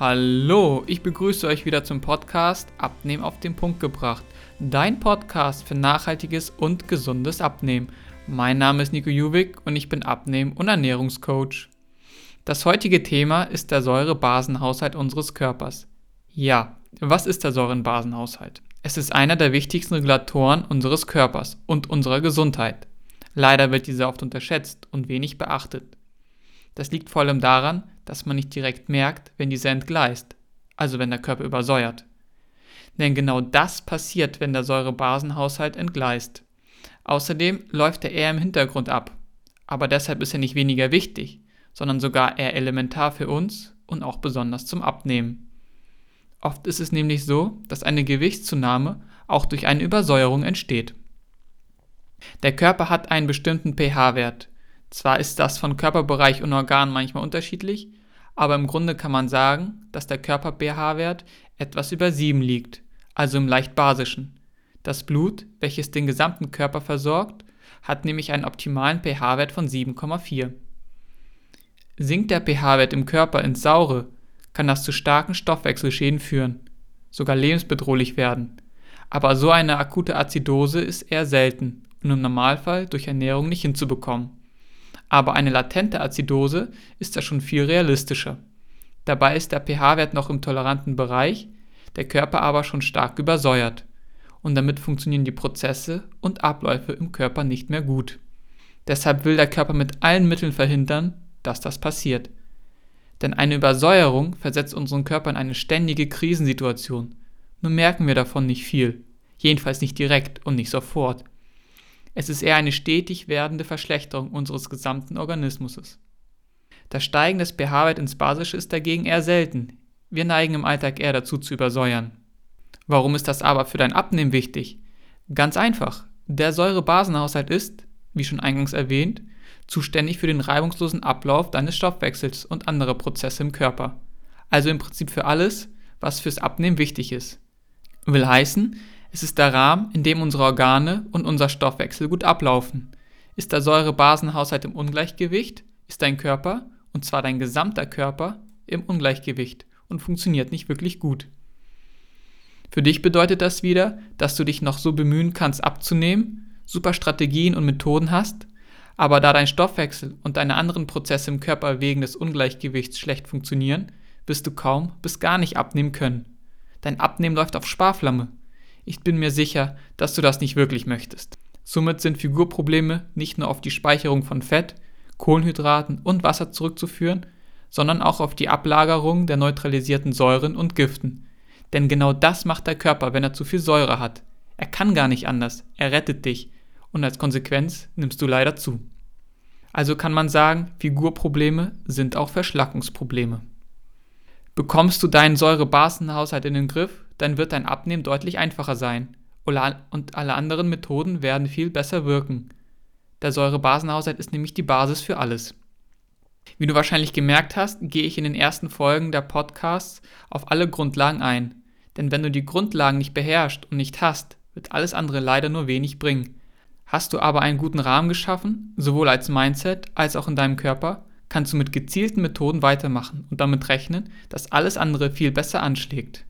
Hallo, ich begrüße euch wieder zum Podcast Abnehmen auf den Punkt gebracht. Dein Podcast für nachhaltiges und gesundes Abnehmen. Mein Name ist Nico Juwig und ich bin Abnehmen- und Ernährungscoach. Das heutige Thema ist der Säurebasenhaushalt unseres Körpers. Ja, was ist der Säurenbasenhaushalt? Es ist einer der wichtigsten Regulatoren unseres Körpers und unserer Gesundheit. Leider wird dieser oft unterschätzt und wenig beachtet. Das liegt vor allem daran, dass man nicht direkt merkt, wenn dieser entgleist, also wenn der Körper übersäuert. Denn genau das passiert, wenn der Säurebasenhaushalt entgleist. Außerdem läuft er eher im Hintergrund ab, aber deshalb ist er nicht weniger wichtig, sondern sogar eher elementar für uns und auch besonders zum Abnehmen. Oft ist es nämlich so, dass eine Gewichtszunahme auch durch eine Übersäuerung entsteht. Der Körper hat einen bestimmten pH-Wert. Zwar ist das von Körperbereich und Organ manchmal unterschiedlich, aber im Grunde kann man sagen, dass der Körper-pH-Wert etwas über 7 liegt, also im leicht basischen. Das Blut, welches den gesamten Körper versorgt, hat nämlich einen optimalen pH-Wert von 7,4. Sinkt der pH-Wert im Körper ins Saure, kann das zu starken Stoffwechselschäden führen, sogar lebensbedrohlich werden. Aber so eine akute Azidose ist eher selten und im Normalfall durch Ernährung nicht hinzubekommen aber eine latente Azidose ist da schon viel realistischer. Dabei ist der pH-Wert noch im toleranten Bereich, der Körper aber schon stark übersäuert. Und damit funktionieren die Prozesse und Abläufe im Körper nicht mehr gut. Deshalb will der Körper mit allen Mitteln verhindern, dass das passiert. Denn eine Übersäuerung versetzt unseren Körper in eine ständige Krisensituation. Nur merken wir davon nicht viel. Jedenfalls nicht direkt und nicht sofort. Es ist eher eine stetig werdende Verschlechterung unseres gesamten Organismus. Das Steigen des pH-Wert ins Basische ist dagegen eher selten. Wir neigen im Alltag eher dazu zu übersäuern. Warum ist das aber für dein Abnehmen wichtig? Ganz einfach. Der Säurebasenhaushalt ist, wie schon eingangs erwähnt, zuständig für den reibungslosen Ablauf deines Stoffwechsels und anderer Prozesse im Körper. Also im Prinzip für alles, was fürs Abnehmen wichtig ist. Will heißen, es ist der Rahmen, in dem unsere Organe und unser Stoffwechsel gut ablaufen. Ist der Säurebasenhaushalt im Ungleichgewicht, ist dein Körper, und zwar dein gesamter Körper, im Ungleichgewicht und funktioniert nicht wirklich gut. Für dich bedeutet das wieder, dass du dich noch so bemühen kannst abzunehmen, super Strategien und Methoden hast, aber da dein Stoffwechsel und deine anderen Prozesse im Körper wegen des Ungleichgewichts schlecht funktionieren, wirst du kaum bis gar nicht abnehmen können. Dein Abnehmen läuft auf Sparflamme ich bin mir sicher, dass du das nicht wirklich möchtest. Somit sind Figurprobleme nicht nur auf die Speicherung von Fett, Kohlenhydraten und Wasser zurückzuführen, sondern auch auf die Ablagerung der neutralisierten Säuren und Giften. Denn genau das macht der Körper, wenn er zu viel Säure hat. Er kann gar nicht anders, er rettet dich und als Konsequenz nimmst du leider zu. Also kann man sagen, Figurprobleme sind auch Verschlackungsprobleme. Bekommst du deinen Säurebasenhaushalt in den Griff, dann wird dein Abnehmen deutlich einfacher sein und alle anderen Methoden werden viel besser wirken. Der Säurebasenhaushalt ist nämlich die Basis für alles. Wie du wahrscheinlich gemerkt hast, gehe ich in den ersten Folgen der Podcasts auf alle Grundlagen ein. Denn wenn du die Grundlagen nicht beherrschst und nicht hast, wird alles andere leider nur wenig bringen. Hast du aber einen guten Rahmen geschaffen, sowohl als Mindset als auch in deinem Körper, kannst du mit gezielten Methoden weitermachen und damit rechnen, dass alles andere viel besser anschlägt.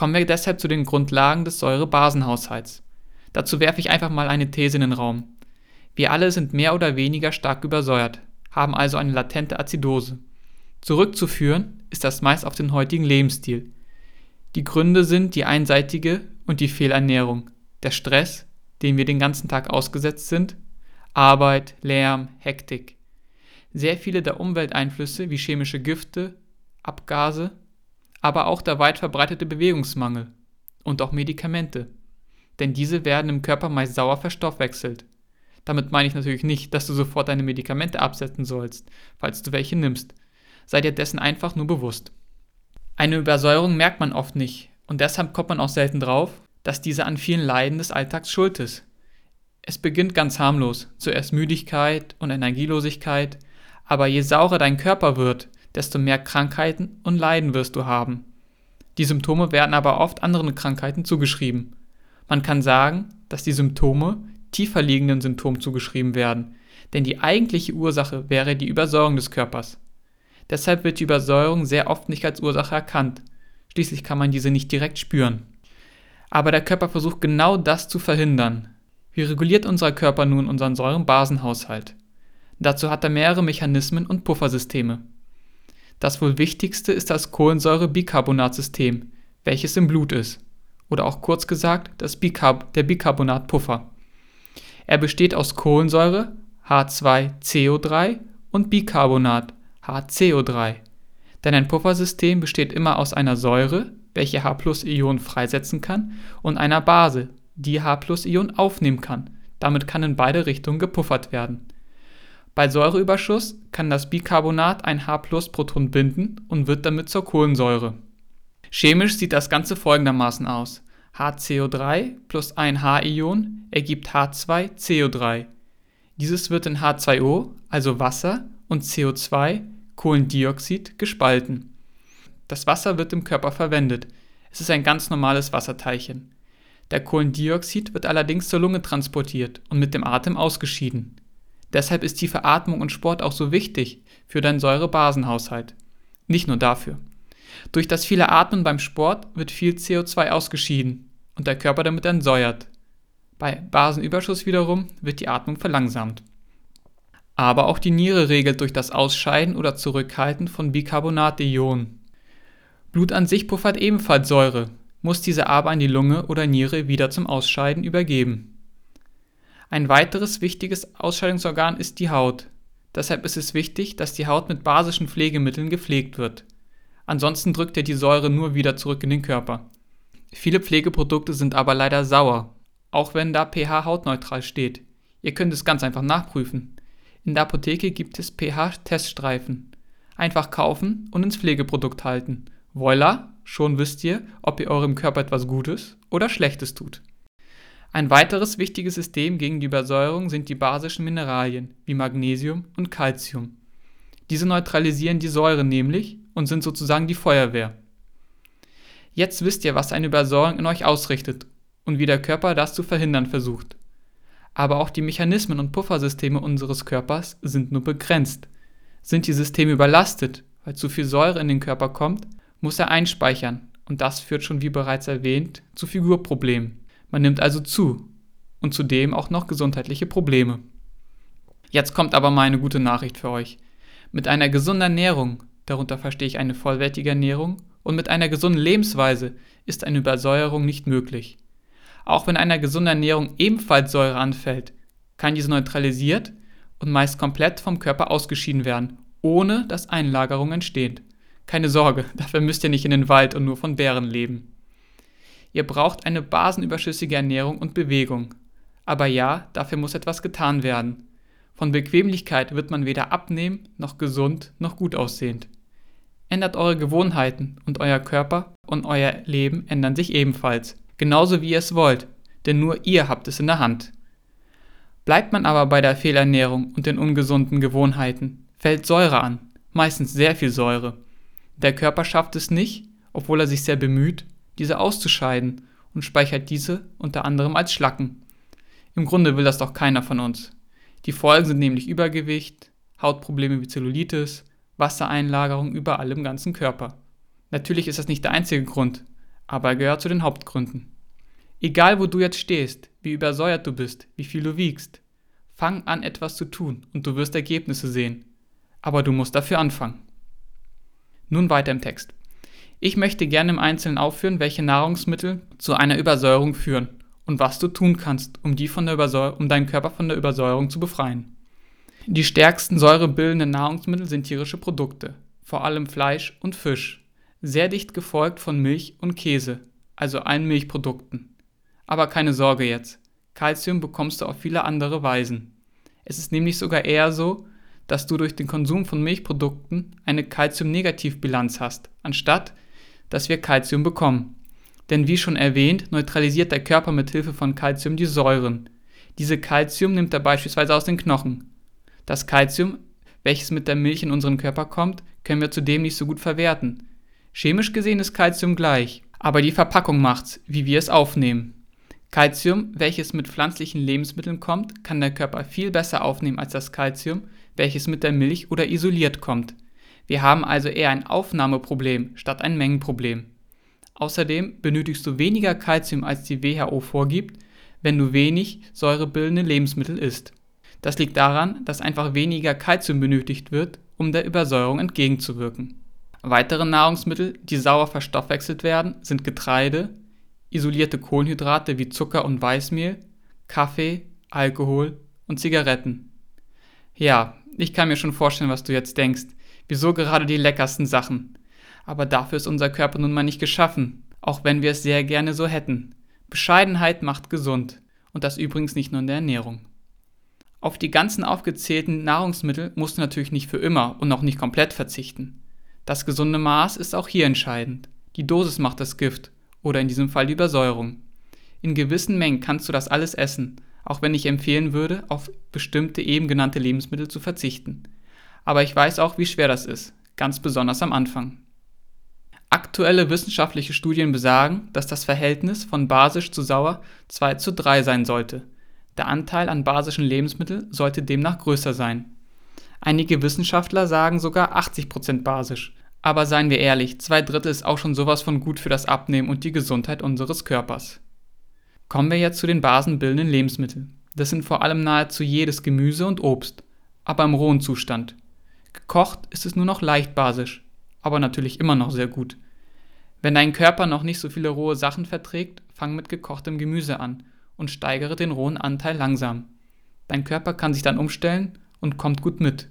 Kommen wir deshalb zu den Grundlagen des Säurebasenhaushalts. Dazu werfe ich einfach mal eine These in den Raum. Wir alle sind mehr oder weniger stark übersäuert, haben also eine latente Azidose. Zurückzuführen ist das meist auf den heutigen Lebensstil. Die Gründe sind die einseitige und die Fehlernährung, der Stress, dem wir den ganzen Tag ausgesetzt sind, Arbeit, Lärm, Hektik. Sehr viele der Umwelteinflüsse wie chemische Gifte, Abgase, aber auch der weit verbreitete Bewegungsmangel und auch Medikamente. Denn diese werden im Körper meist sauer verstoffwechselt. Damit meine ich natürlich nicht, dass du sofort deine Medikamente absetzen sollst, falls du welche nimmst. Sei dir dessen einfach nur bewusst. Eine Übersäuerung merkt man oft nicht und deshalb kommt man auch selten drauf, dass diese an vielen Leiden des Alltags schuld ist. Es beginnt ganz harmlos, zuerst Müdigkeit und Energielosigkeit, aber je saurer dein Körper wird, desto mehr Krankheiten und Leiden wirst du haben. Die Symptome werden aber oft anderen Krankheiten zugeschrieben. Man kann sagen, dass die Symptome tiefer liegenden Symptomen zugeschrieben werden, denn die eigentliche Ursache wäre die Übersäuerung des Körpers. Deshalb wird die Übersäuerung sehr oft nicht als Ursache erkannt. Schließlich kann man diese nicht direkt spüren. Aber der Körper versucht genau das zu verhindern. Wie reguliert unser Körper nun unseren Säurenbasenhaushalt? Dazu hat er mehrere Mechanismen und Puffersysteme. Das wohl wichtigste ist das Kohlensäure-Bicarbonatsystem, welches im Blut ist, oder auch kurz gesagt das Bicarb der Bicarbonatpuffer. Er besteht aus Kohlensäure H2CO3 und Bicarbonat HCO3. Denn ein Puffersystem besteht immer aus einer Säure, welche H+-Ionen freisetzen kann, und einer Base, die H+-Ionen aufnehmen kann. Damit kann in beide Richtungen gepuffert werden. Bei Säureüberschuss kann das Bicarbonat ein H+-Proton binden und wird damit zur Kohlensäure. Chemisch sieht das Ganze folgendermaßen aus. HCO3 plus ein H-Ion ergibt H2CO3. Dieses wird in H2O, also Wasser, und CO2, Kohlendioxid, gespalten. Das Wasser wird im Körper verwendet. Es ist ein ganz normales Wasserteilchen. Der Kohlendioxid wird allerdings zur Lunge transportiert und mit dem Atem ausgeschieden. Deshalb ist tiefe Atmung und Sport auch so wichtig für deinen Säurebasenhaushalt. Nicht nur dafür. Durch das viele Atmen beim Sport wird viel CO2 ausgeschieden und der Körper damit entsäuert. Bei Basenüberschuss wiederum wird die Atmung verlangsamt. Aber auch die Niere regelt durch das Ausscheiden oder Zurückhalten von Bicarbonat-Ionen. Blut an sich puffert ebenfalls Säure, muss diese aber an die Lunge oder Niere wieder zum Ausscheiden übergeben. Ein weiteres wichtiges Ausscheidungsorgan ist die Haut. Deshalb ist es wichtig, dass die Haut mit basischen Pflegemitteln gepflegt wird. Ansonsten drückt er die Säure nur wieder zurück in den Körper. Viele Pflegeprodukte sind aber leider sauer, auch wenn da pH hautneutral steht. Ihr könnt es ganz einfach nachprüfen. In der Apotheke gibt es pH-Teststreifen. Einfach kaufen und ins Pflegeprodukt halten. Voila, schon wisst ihr, ob ihr eurem Körper etwas Gutes oder Schlechtes tut. Ein weiteres wichtiges System gegen die Übersäuerung sind die basischen Mineralien wie Magnesium und Calcium. Diese neutralisieren die Säure nämlich und sind sozusagen die Feuerwehr. Jetzt wisst ihr, was eine Übersäuerung in euch ausrichtet und wie der Körper das zu verhindern versucht. Aber auch die Mechanismen und Puffersysteme unseres Körpers sind nur begrenzt. Sind die Systeme überlastet, weil zu viel Säure in den Körper kommt, muss er einspeichern und das führt schon wie bereits erwähnt zu Figurproblemen. Man nimmt also zu und zudem auch noch gesundheitliche Probleme. Jetzt kommt aber mal eine gute Nachricht für euch. Mit einer gesunden Ernährung darunter verstehe ich eine vollwertige Ernährung, und mit einer gesunden Lebensweise ist eine Übersäuerung nicht möglich. Auch wenn einer gesunden Ernährung ebenfalls Säure anfällt, kann diese neutralisiert und meist komplett vom Körper ausgeschieden werden, ohne dass Einlagerung entsteht. Keine Sorge, dafür müsst ihr nicht in den Wald und nur von Bären leben. Ihr braucht eine basenüberschüssige Ernährung und Bewegung. Aber ja, dafür muss etwas getan werden. Von Bequemlichkeit wird man weder abnehmen, noch gesund, noch gut aussehend. Ändert eure Gewohnheiten und euer Körper und euer Leben ändern sich ebenfalls, genauso wie ihr es wollt, denn nur ihr habt es in der Hand. Bleibt man aber bei der Fehlernährung und den ungesunden Gewohnheiten, fällt Säure an, meistens sehr viel Säure. Der Körper schafft es nicht, obwohl er sich sehr bemüht, diese auszuscheiden und speichert diese unter anderem als Schlacken. Im Grunde will das doch keiner von uns. Die Folgen sind nämlich Übergewicht, Hautprobleme wie Zellulitis, Wassereinlagerung überall im ganzen Körper. Natürlich ist das nicht der einzige Grund, aber er gehört zu den Hauptgründen. Egal wo du jetzt stehst, wie übersäuert du bist, wie viel du wiegst, fang an etwas zu tun und du wirst Ergebnisse sehen. Aber du musst dafür anfangen. Nun weiter im Text. Ich möchte gerne im Einzelnen aufführen, welche Nahrungsmittel zu einer Übersäuerung führen und was du tun kannst, um, die von der um deinen Körper von der Übersäuerung zu befreien. Die stärksten säurebildenden Nahrungsmittel sind tierische Produkte, vor allem Fleisch und Fisch, sehr dicht gefolgt von Milch und Käse, also allen Milchprodukten. Aber keine Sorge jetzt, Kalzium bekommst du auf viele andere Weisen. Es ist nämlich sogar eher so, dass du durch den Konsum von Milchprodukten eine Calcium-Negativbilanz hast, anstatt dass wir Kalzium bekommen. Denn wie schon erwähnt, neutralisiert der Körper mit Hilfe von Kalzium die Säuren. Diese Kalzium nimmt er beispielsweise aus den Knochen. Das Kalzium, welches mit der Milch in unseren Körper kommt, können wir zudem nicht so gut verwerten. Chemisch gesehen ist Kalzium gleich, aber die Verpackung macht's, wie wir es aufnehmen. Kalzium, welches mit pflanzlichen Lebensmitteln kommt, kann der Körper viel besser aufnehmen als das Kalzium, welches mit der Milch oder isoliert kommt. Wir haben also eher ein Aufnahmeproblem statt ein Mengenproblem. Außerdem benötigst du weniger Kalzium als die WHO vorgibt, wenn du wenig säurebildende Lebensmittel isst. Das liegt daran, dass einfach weniger Kalzium benötigt wird, um der Übersäuerung entgegenzuwirken. Weitere Nahrungsmittel, die sauer verstoffwechselt werden, sind Getreide, isolierte Kohlenhydrate wie Zucker und Weißmehl, Kaffee, Alkohol und Zigaretten. Ja, ich kann mir schon vorstellen, was du jetzt denkst. Wieso gerade die leckersten Sachen? Aber dafür ist unser Körper nun mal nicht geschaffen, auch wenn wir es sehr gerne so hätten. Bescheidenheit macht gesund. Und das übrigens nicht nur in der Ernährung. Auf die ganzen aufgezählten Nahrungsmittel musst du natürlich nicht für immer und auch nicht komplett verzichten. Das gesunde Maß ist auch hier entscheidend. Die Dosis macht das Gift oder in diesem Fall die Übersäuerung. In gewissen Mengen kannst du das alles essen, auch wenn ich empfehlen würde, auf bestimmte eben genannte Lebensmittel zu verzichten. Aber ich weiß auch, wie schwer das ist, ganz besonders am Anfang. Aktuelle wissenschaftliche Studien besagen, dass das Verhältnis von basisch zu sauer 2 zu 3 sein sollte. Der Anteil an basischen Lebensmitteln sollte demnach größer sein. Einige Wissenschaftler sagen sogar 80% basisch. Aber seien wir ehrlich, zwei Drittel ist auch schon sowas von gut für das Abnehmen und die Gesundheit unseres Körpers. Kommen wir jetzt zu den basenbildenden Lebensmitteln. Das sind vor allem nahezu jedes Gemüse und Obst, aber im rohen Zustand. Gekocht ist es nur noch leicht basisch, aber natürlich immer noch sehr gut. Wenn dein Körper noch nicht so viele rohe Sachen verträgt, fang mit gekochtem Gemüse an und steigere den rohen Anteil langsam. Dein Körper kann sich dann umstellen und kommt gut mit.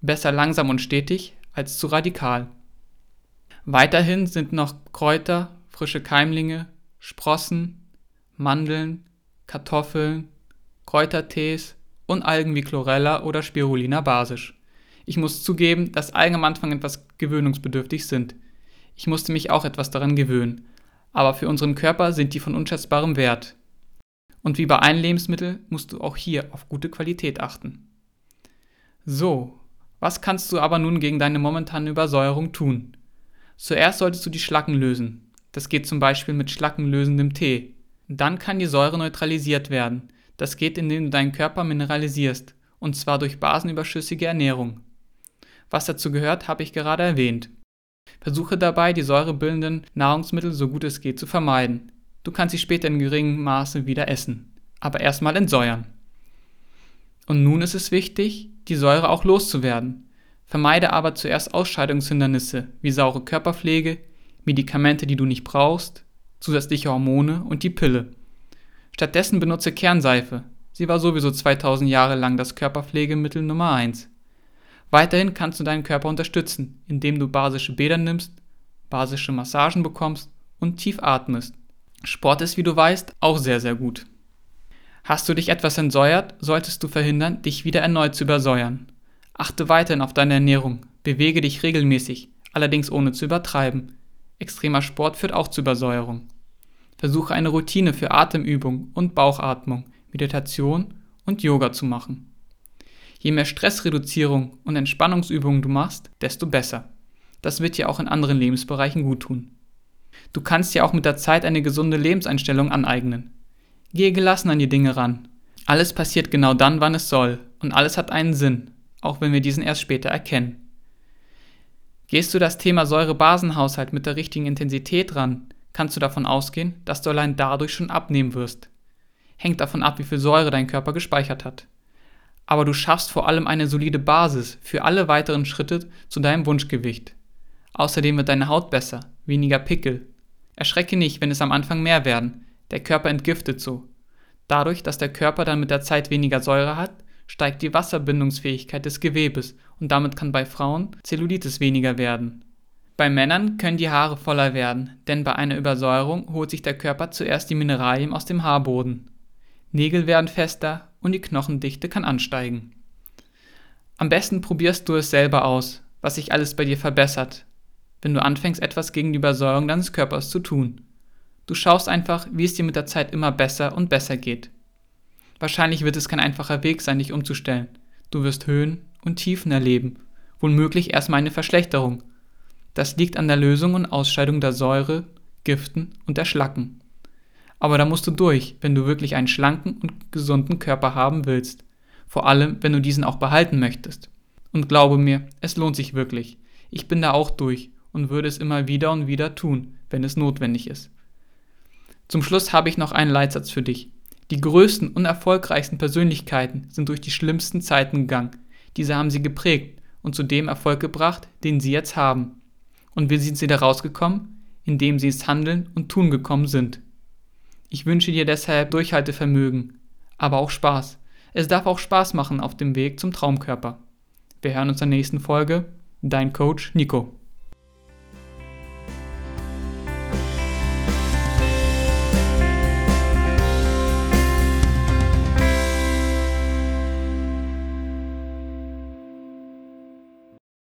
Besser langsam und stetig als zu radikal. Weiterhin sind noch Kräuter, frische Keimlinge, Sprossen, Mandeln, Kartoffeln, Kräutertees und Algen wie Chlorella oder Spirulina basisch. Ich muss zugeben, dass Algen am Anfang etwas gewöhnungsbedürftig sind. Ich musste mich auch etwas daran gewöhnen, aber für unseren Körper sind die von unschätzbarem Wert. Und wie bei allen Lebensmitteln musst du auch hier auf gute Qualität achten. So, was kannst du aber nun gegen deine momentane Übersäuerung tun? Zuerst solltest du die Schlacken lösen. Das geht zum Beispiel mit schlackenlösendem Tee. Dann kann die Säure neutralisiert werden. Das geht, indem du deinen Körper mineralisierst, und zwar durch basenüberschüssige Ernährung. Was dazu gehört, habe ich gerade erwähnt. Versuche dabei, die säurebildenden Nahrungsmittel so gut es geht zu vermeiden. Du kannst sie später in geringem Maße wieder essen, aber erstmal entsäuern. Und nun ist es wichtig, die Säure auch loszuwerden. Vermeide aber zuerst Ausscheidungshindernisse wie saure Körperpflege, Medikamente, die du nicht brauchst, zusätzliche Hormone und die Pille. Stattdessen benutze Kernseife. Sie war sowieso 2000 Jahre lang das Körperpflegemittel Nummer 1. Weiterhin kannst du deinen Körper unterstützen, indem du basische Bäder nimmst, basische Massagen bekommst und tief atmest. Sport ist, wie du weißt, auch sehr, sehr gut. Hast du dich etwas entsäuert, solltest du verhindern, dich wieder erneut zu übersäuern. Achte weiterhin auf deine Ernährung, bewege dich regelmäßig, allerdings ohne zu übertreiben. Extremer Sport führt auch zu Übersäuerung. Versuche eine Routine für Atemübung und Bauchatmung, Meditation und Yoga zu machen. Je mehr Stressreduzierung und Entspannungsübungen du machst, desto besser. Das wird dir auch in anderen Lebensbereichen gut tun. Du kannst dir auch mit der Zeit eine gesunde Lebenseinstellung aneignen. Gehe gelassen an die Dinge ran. Alles passiert genau dann, wann es soll, und alles hat einen Sinn, auch wenn wir diesen erst später erkennen. Gehst du das Thema Säure-Basen-Haushalt mit der richtigen Intensität ran, kannst du davon ausgehen, dass du allein dadurch schon abnehmen wirst. Hängt davon ab, wie viel Säure dein Körper gespeichert hat. Aber du schaffst vor allem eine solide Basis für alle weiteren Schritte zu deinem Wunschgewicht. Außerdem wird deine Haut besser, weniger Pickel. Erschrecke nicht, wenn es am Anfang mehr werden, der Körper entgiftet so. Dadurch, dass der Körper dann mit der Zeit weniger Säure hat, steigt die Wasserbindungsfähigkeit des Gewebes und damit kann bei Frauen Zellulitis weniger werden. Bei Männern können die Haare voller werden, denn bei einer Übersäuerung holt sich der Körper zuerst die Mineralien aus dem Haarboden. Nägel werden fester und die Knochendichte kann ansteigen. Am besten probierst du es selber aus, was sich alles bei dir verbessert, wenn du anfängst etwas gegen die Übersäuerung deines Körpers zu tun. Du schaust einfach, wie es dir mit der Zeit immer besser und besser geht. Wahrscheinlich wird es kein einfacher Weg sein, dich umzustellen. Du wirst Höhen und Tiefen erleben, womöglich erstmal eine Verschlechterung. Das liegt an der Lösung und Ausscheidung der Säure, Giften und der Schlacken. Aber da musst du durch, wenn du wirklich einen schlanken und gesunden Körper haben willst. Vor allem, wenn du diesen auch behalten möchtest. Und glaube mir, es lohnt sich wirklich. Ich bin da auch durch und würde es immer wieder und wieder tun, wenn es notwendig ist. Zum Schluss habe ich noch einen Leitsatz für dich. Die größten und erfolgreichsten Persönlichkeiten sind durch die schlimmsten Zeiten gegangen. Diese haben sie geprägt und zu dem Erfolg gebracht, den sie jetzt haben. Und wie sind sie da rausgekommen? Indem sie ins Handeln und Tun gekommen sind. Ich wünsche dir deshalb Durchhaltevermögen, aber auch Spaß. Es darf auch Spaß machen auf dem Weg zum Traumkörper. Wir hören uns in der nächsten Folge. Dein Coach Nico.